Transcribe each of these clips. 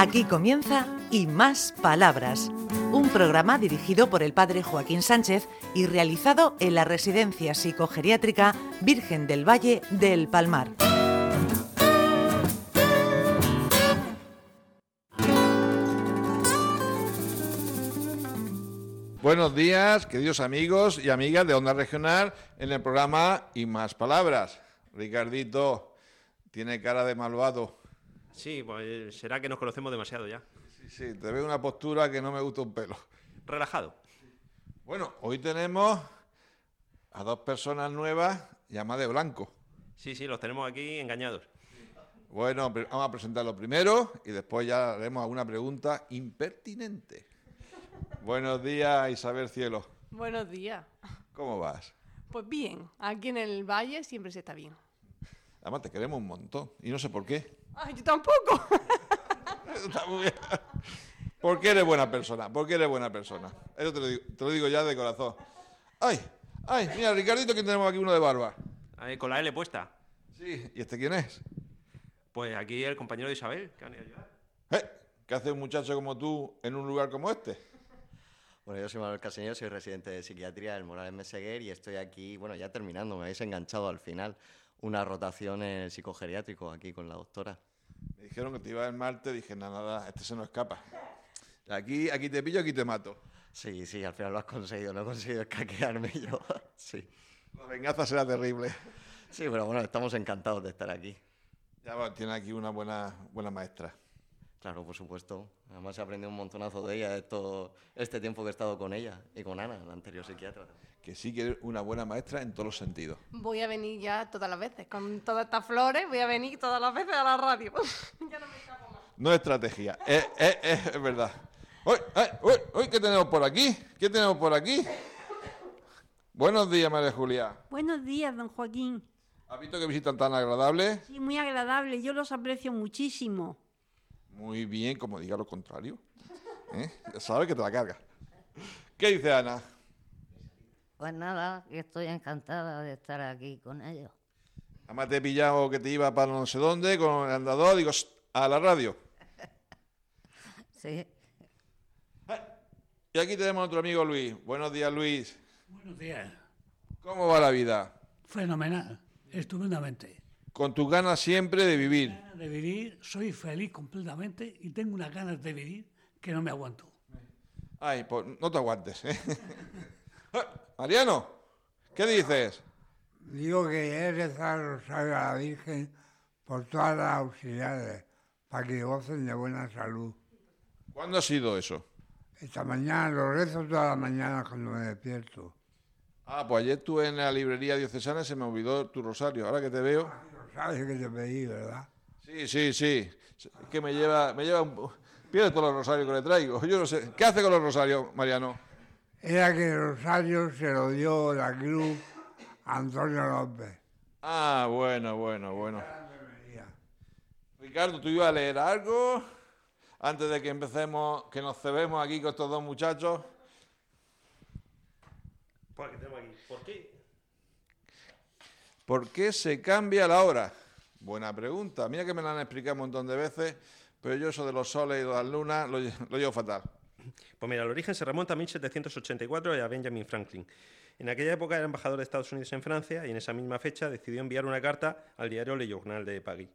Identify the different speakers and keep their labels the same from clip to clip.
Speaker 1: Aquí comienza Y Más Palabras, un programa dirigido por el padre Joaquín Sánchez y realizado en la Residencia Psicogeriátrica Virgen del Valle del Palmar.
Speaker 2: Buenos días, queridos amigos y amigas de Onda Regional en el programa Y Más Palabras. Ricardito, tiene cara de malvado.
Speaker 3: Sí, pues será que nos conocemos demasiado ya.
Speaker 2: Sí, sí, te veo una postura que no me gusta un pelo.
Speaker 3: Relajado.
Speaker 2: Bueno, hoy tenemos a dos personas nuevas llamadas de blanco.
Speaker 3: Sí, sí, los tenemos aquí engañados.
Speaker 2: Bueno, vamos a presentarlo primero y después ya haremos alguna pregunta impertinente. Buenos días, Isabel Cielo.
Speaker 4: Buenos días.
Speaker 2: ¿Cómo vas?
Speaker 4: Pues bien, aquí en el valle siempre se está bien.
Speaker 2: Además, te queremos un montón y no sé por qué.
Speaker 4: Ay, yo tampoco.
Speaker 2: Está muy bien. ¿Por qué eres buena persona? ¿Por qué eres buena persona? Eso te lo digo, te lo digo ya de corazón. ¡Ay! ¡Ay! Mira, Ricardito, que tenemos aquí uno de barba.
Speaker 3: Ahí, con la L puesta.
Speaker 2: Sí, ¿y este quién es?
Speaker 3: Pues aquí el compañero de Isabel, que ha venido a ayudar.
Speaker 2: ¿Eh? ¿Qué hace un muchacho como tú en un lugar como este?
Speaker 5: Bueno, yo soy Manuel Caseño, soy residente de psiquiatría del Morales Meseguer y estoy aquí, bueno, ya terminando, me habéis enganchado al final, una rotación en el psicogeriátrico aquí con la doctora.
Speaker 2: Me dijeron que te iba el martes, dije, nada, nada, este se nos escapa. Aquí, aquí te pillo, aquí te mato.
Speaker 5: Sí, sí, al final lo has conseguido, no he conseguido escaquearme yo. Sí.
Speaker 2: La venganza será terrible.
Speaker 5: Sí, pero bueno, estamos encantados de estar aquí.
Speaker 2: Ya bueno, tiene aquí una buena, buena maestra.
Speaker 5: Claro, por supuesto. Además he aprendido un montonazo de ella esto, este tiempo que he estado con ella y con Ana, la anterior psiquiatra.
Speaker 2: Que sí que es una buena maestra en todos los sentidos.
Speaker 4: Voy a venir ya todas las veces. Con todas estas flores voy a venir todas las veces a la radio. ya no me escapo más.
Speaker 2: No es estrategia, es, es- es- es verdad. Uy, ay, uy, uy, ¿qué tenemos por aquí? ¿Qué tenemos por aquí? Buenos días, María Julia.
Speaker 6: Buenos días, don Joaquín.
Speaker 2: ¿Has visto qué visita tan agradable?
Speaker 6: Sí, muy agradable, yo los aprecio muchísimo.
Speaker 2: Muy bien, como diga lo contrario. ¿Eh? Ya sabes que te la carga. ¿Qué dice Ana?
Speaker 7: Pues nada, que estoy encantada de estar aquí con ellos.
Speaker 2: Además te he pillado que te iba para no sé dónde con el andador, digo, "Shh, a la radio.
Speaker 7: Sí,
Speaker 2: Y aquí tenemos a otro amigo Luis. Buenos días, Luis.
Speaker 8: Buenos días.
Speaker 2: ¿Cómo va la vida?
Speaker 8: Fenomenal, estupendamente.
Speaker 2: Con tus ganas siempre de vivir.
Speaker 8: Ganas de vivir, soy feliz completamente y tengo unas ganas de vivir que no me aguanto.
Speaker 2: Ay, pues no te aguantes. ¿eh? Mariano, ¿qué dices?
Speaker 9: Digo que he rezado el rosario a la Virgen por todas las auxiliares, para que gocen de buena salud.
Speaker 2: ¿Cuándo ha sido eso?
Speaker 9: Esta mañana lo rezo todas las mañanas cuando me despierto.
Speaker 2: Ah, pues ayer estuve en la librería diocesana y se me olvidó tu rosario. Ahora que te veo.
Speaker 9: Sabes que te pedí, ¿verdad?
Speaker 2: Sí, sí, sí. Es que me lleva, me lleva un... Pierde todos los rosarios que le traigo. Yo no sé. ¿Qué hace con los rosarios, Mariano?
Speaker 9: Era que el rosario se lo dio la cruz a Antonio López.
Speaker 2: Ah, bueno, bueno, bueno. Ricardo, ¿tú ibas a leer algo antes de que empecemos, que nos cebemos aquí con estos dos muchachos?
Speaker 3: Pues, ¿qué tenemos aquí? ¿Por qué?
Speaker 2: ¿Por qué se cambia la hora? Buena pregunta. Mira que me la han explicado un montón de veces, pero yo eso de los soles y las lunas lo, lo llevo fatal.
Speaker 3: Pues mira, el origen se remonta a 1784 y a Benjamin Franklin. En aquella época era embajador de Estados Unidos en Francia y en esa misma fecha decidió enviar una carta al diario Le Journal de París,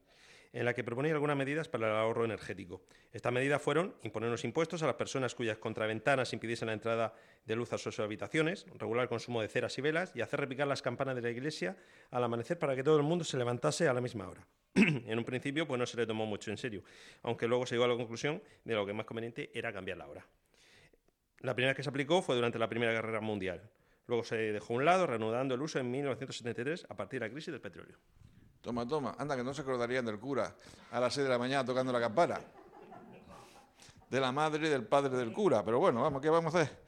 Speaker 3: en la que proponía algunas medidas para el ahorro energético. Estas medidas fueron imponer unos impuestos a las personas cuyas contraventanas impidiesen la entrada de luz a sus habitaciones, regular el consumo de ceras y velas y hacer repicar las campanas de la iglesia al amanecer para que todo el mundo se levantase a la misma hora. en un principio pues no se le tomó mucho en serio, aunque luego se llegó a la conclusión de lo que más conveniente era cambiar la hora. La primera que se aplicó fue durante la Primera Guerra Mundial. Luego se dejó a un lado, reanudando el uso en 1973 a partir de la crisis del petróleo.
Speaker 2: Toma, toma. Anda, que no se acordarían del cura a las 6 de la mañana tocando la campana. De la madre y del padre del cura. Pero bueno, vamos, ¿qué vamos a hacer?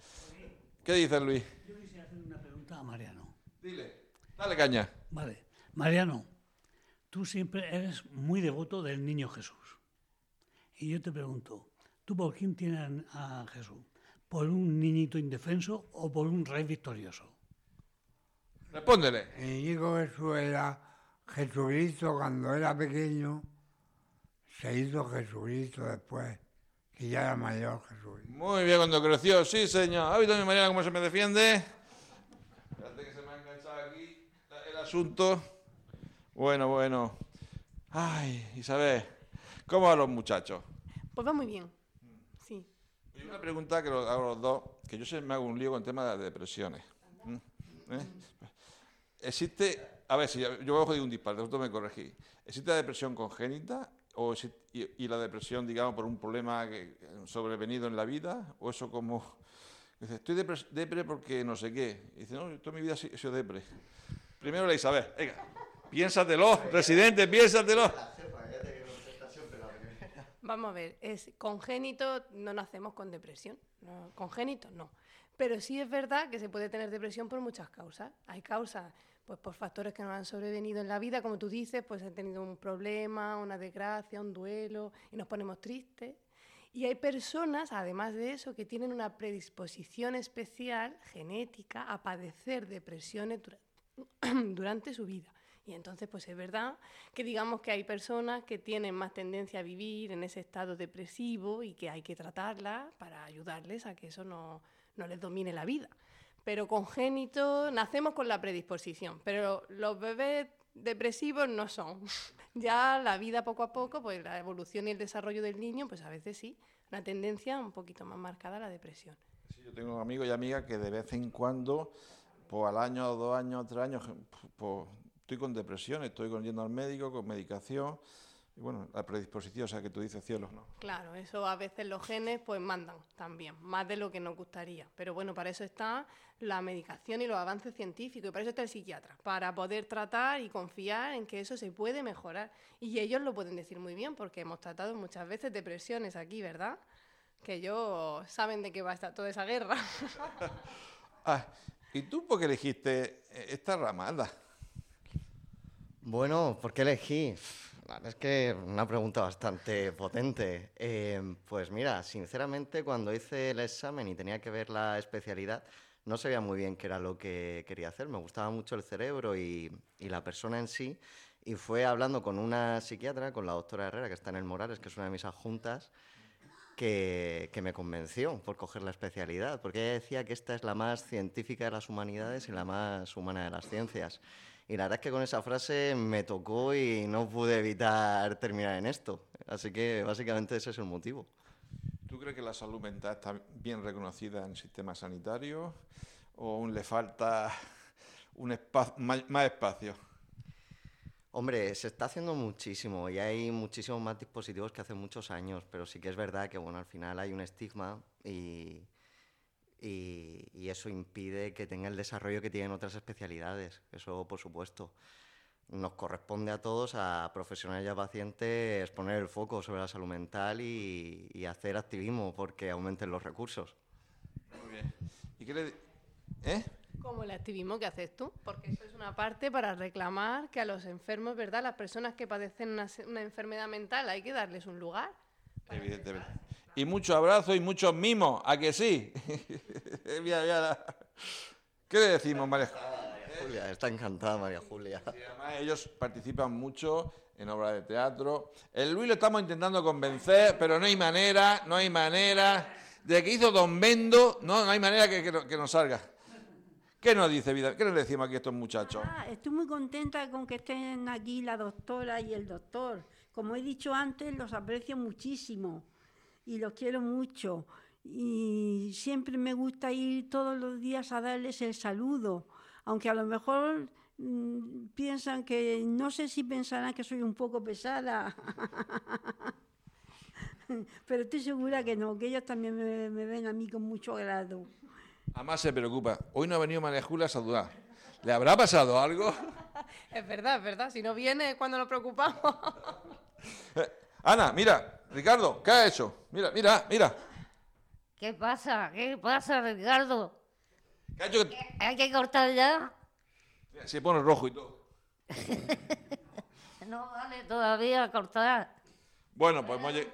Speaker 2: ¿Qué dices, Luis?
Speaker 8: Yo quisiera hacer una pregunta a Mariano.
Speaker 2: Dile. Dale caña.
Speaker 8: Vale, Mariano, tú siempre eres muy devoto del niño Jesús. Y yo te pregunto, ¿tú por quién tienes a Jesús? ¿Por un niñito indefenso o por un rey victorioso?
Speaker 2: Respóndele.
Speaker 9: El Niño Jesús era Jesucristo cuando era pequeño, se hizo Jesucristo después. que ya era mayor Jesús.
Speaker 2: Muy bien, cuando creció, sí, señor. ¿Ha visto mi manera cómo se me defiende? Espérate que se me ha enganchado aquí el asunto. Bueno, bueno. Ay, Isabel, ¿cómo van los muchachos?
Speaker 4: Pues va muy bien. Sí.
Speaker 2: Y una pregunta que lo hago a los dos, que yo siempre me hago un lío con el tema de las depresiones. ¿Mm? ¿Eh? Existe, a ver, si yo voy a un disparate, vosotros me corregí. ¿Existe la depresión congénita o exi- y, y la depresión, digamos, por un problema que, sobrevenido en la vida? ¿O eso como, dice, estoy depre, depre porque no sé qué? Y dice, no, yo toda mi vida he sido depre. Primero la Isabel, venga, piénsatelo, residente, piénsatelo.
Speaker 4: Vamos a ver, es congénito, no nacemos con depresión. No, congénito, no. Pero sí es verdad que se puede tener depresión por muchas causas. Hay causas, pues por factores que nos han sobrevenido en la vida, como tú dices, pues he tenido un problema, una desgracia, un duelo, y nos ponemos tristes. Y hay personas, además de eso, que tienen una predisposición especial, genética, a padecer depresiones dura- durante su vida. Y entonces, pues es verdad que digamos que hay personas que tienen más tendencia a vivir en ese estado depresivo y que hay que tratarlas para ayudarles a que eso no, no les domine la vida. Pero congénito, nacemos con la predisposición, pero los bebés depresivos no son. Ya la vida poco a poco, pues la evolución y el desarrollo del niño, pues a veces sí, una tendencia un poquito más marcada a la depresión.
Speaker 2: Sí, yo tengo amigos y amigas que de vez en cuando, pues al año, dos años, tres años, pues estoy con depresión, estoy yendo al médico, con medicación. Y bueno, la predisposición, o sea, que tú dices cielos, no.
Speaker 4: Claro, eso a veces los genes pues mandan también, más de lo que nos gustaría. Pero bueno, para eso está la medicación y los avances científicos, y para eso está el psiquiatra, para poder tratar y confiar en que eso se puede mejorar. Y ellos lo pueden decir muy bien, porque hemos tratado muchas veces depresiones aquí, ¿verdad? Que ellos saben de qué va a estar toda esa guerra.
Speaker 2: Ah, ¿y tú por qué elegiste eh, esta rama? Anda.
Speaker 5: Bueno, ¿por qué elegí? Es que una pregunta bastante potente. Eh, pues mira, sinceramente cuando hice el examen y tenía que ver la especialidad, no sabía muy bien qué era lo que quería hacer. Me gustaba mucho el cerebro y, y la persona en sí. Y fue hablando con una psiquiatra, con la doctora Herrera, que está en el Morales, que es una de mis adjuntas, que, que me convenció por coger la especialidad, porque ella decía que esta es la más científica de las humanidades y la más humana de las ciencias. Y la verdad es que con esa frase me tocó y no pude evitar terminar en esto. Así que básicamente ese es el motivo.
Speaker 2: ¿Tú crees que la salud mental está bien reconocida en el sistema sanitario o aún le falta un espa- más, más espacio?
Speaker 5: Hombre, se está haciendo muchísimo y hay muchísimos más dispositivos que hace muchos años, pero sí que es verdad que bueno, al final hay un estigma y, y, eso impide que tenga el desarrollo que tienen otras especialidades. Eso, por supuesto. Nos corresponde a todos, a profesionales y a pacientes, poner el foco sobre la salud mental y, y hacer activismo porque aumenten los recursos.
Speaker 2: Muy bien. ¿Y qué le ¿Eh?
Speaker 4: Como el activismo que haces tú, porque eso es una parte para reclamar que a los enfermos, ¿verdad? Las personas que padecen una, una enfermedad mental hay que darles un lugar.
Speaker 2: Evidentemente. Y muchos abrazos y muchos mimos, ¿a que sí? mira, mira la- ¿Qué le decimos, María?
Speaker 5: Julia, está encantada María Julia.
Speaker 2: Y además ellos participan mucho en obras de teatro. El Luis lo estamos intentando convencer, pero no hay manera, no hay manera. De que hizo Don Bendo, no, no hay manera que, que no- que nos salga. ¿Qué nos dice vida? ¿Qué nos decimos aquí a estos muchachos?
Speaker 6: Ah, estoy muy contenta con que estén aquí la doctora y el doctor. Como he dicho antes, los aprecio muchísimo y los quiero mucho. Y siempre me gusta ir todos los días a darles el saludo, aunque a lo mejor mm, piensan que, no sé si pensarán que soy un poco pesada, pero estoy segura que no, que ellos también me, me ven a mí con mucho agrado.
Speaker 2: Además se preocupa. Hoy no ha venido María Julia a saludar. ¿Le habrá pasado algo?
Speaker 4: Es verdad, es verdad. Si no viene es cuando nos preocupamos.
Speaker 2: Ana, mira, Ricardo, ¿qué ha hecho? Mira, mira, mira.
Speaker 7: ¿Qué pasa? ¿Qué pasa, Ricardo?
Speaker 2: ¿Qué ha hecho
Speaker 7: ¿Hay que cortar ya?
Speaker 2: Mira, Se pone rojo y todo.
Speaker 7: No vale todavía cortar.
Speaker 2: Bueno, pues hemos, lleg-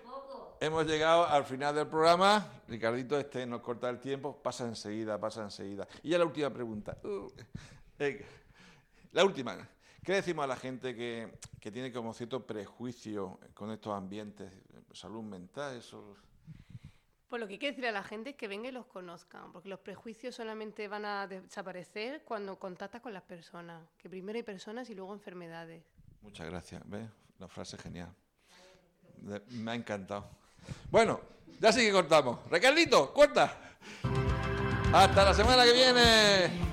Speaker 2: hemos llegado al final del programa. Ricardito, este nos corta el tiempo. Pasa enseguida, pasa enseguida. Y ya la última pregunta. Uh, eh, la última. ¿Qué decimos a la gente que, que tiene como cierto prejuicio con estos ambientes? Salud mental, eso.
Speaker 4: Pues lo que hay que decirle a la gente es que venga y los conozcan, porque los prejuicios solamente van a desaparecer cuando contactas con las personas, que primero hay personas y luego enfermedades.
Speaker 2: Muchas gracias. ¿Ves? La frase genial. De- me ha encantado. Bueno, ya sí que cortamos. Ricarlito, corta. Hasta la semana que viene.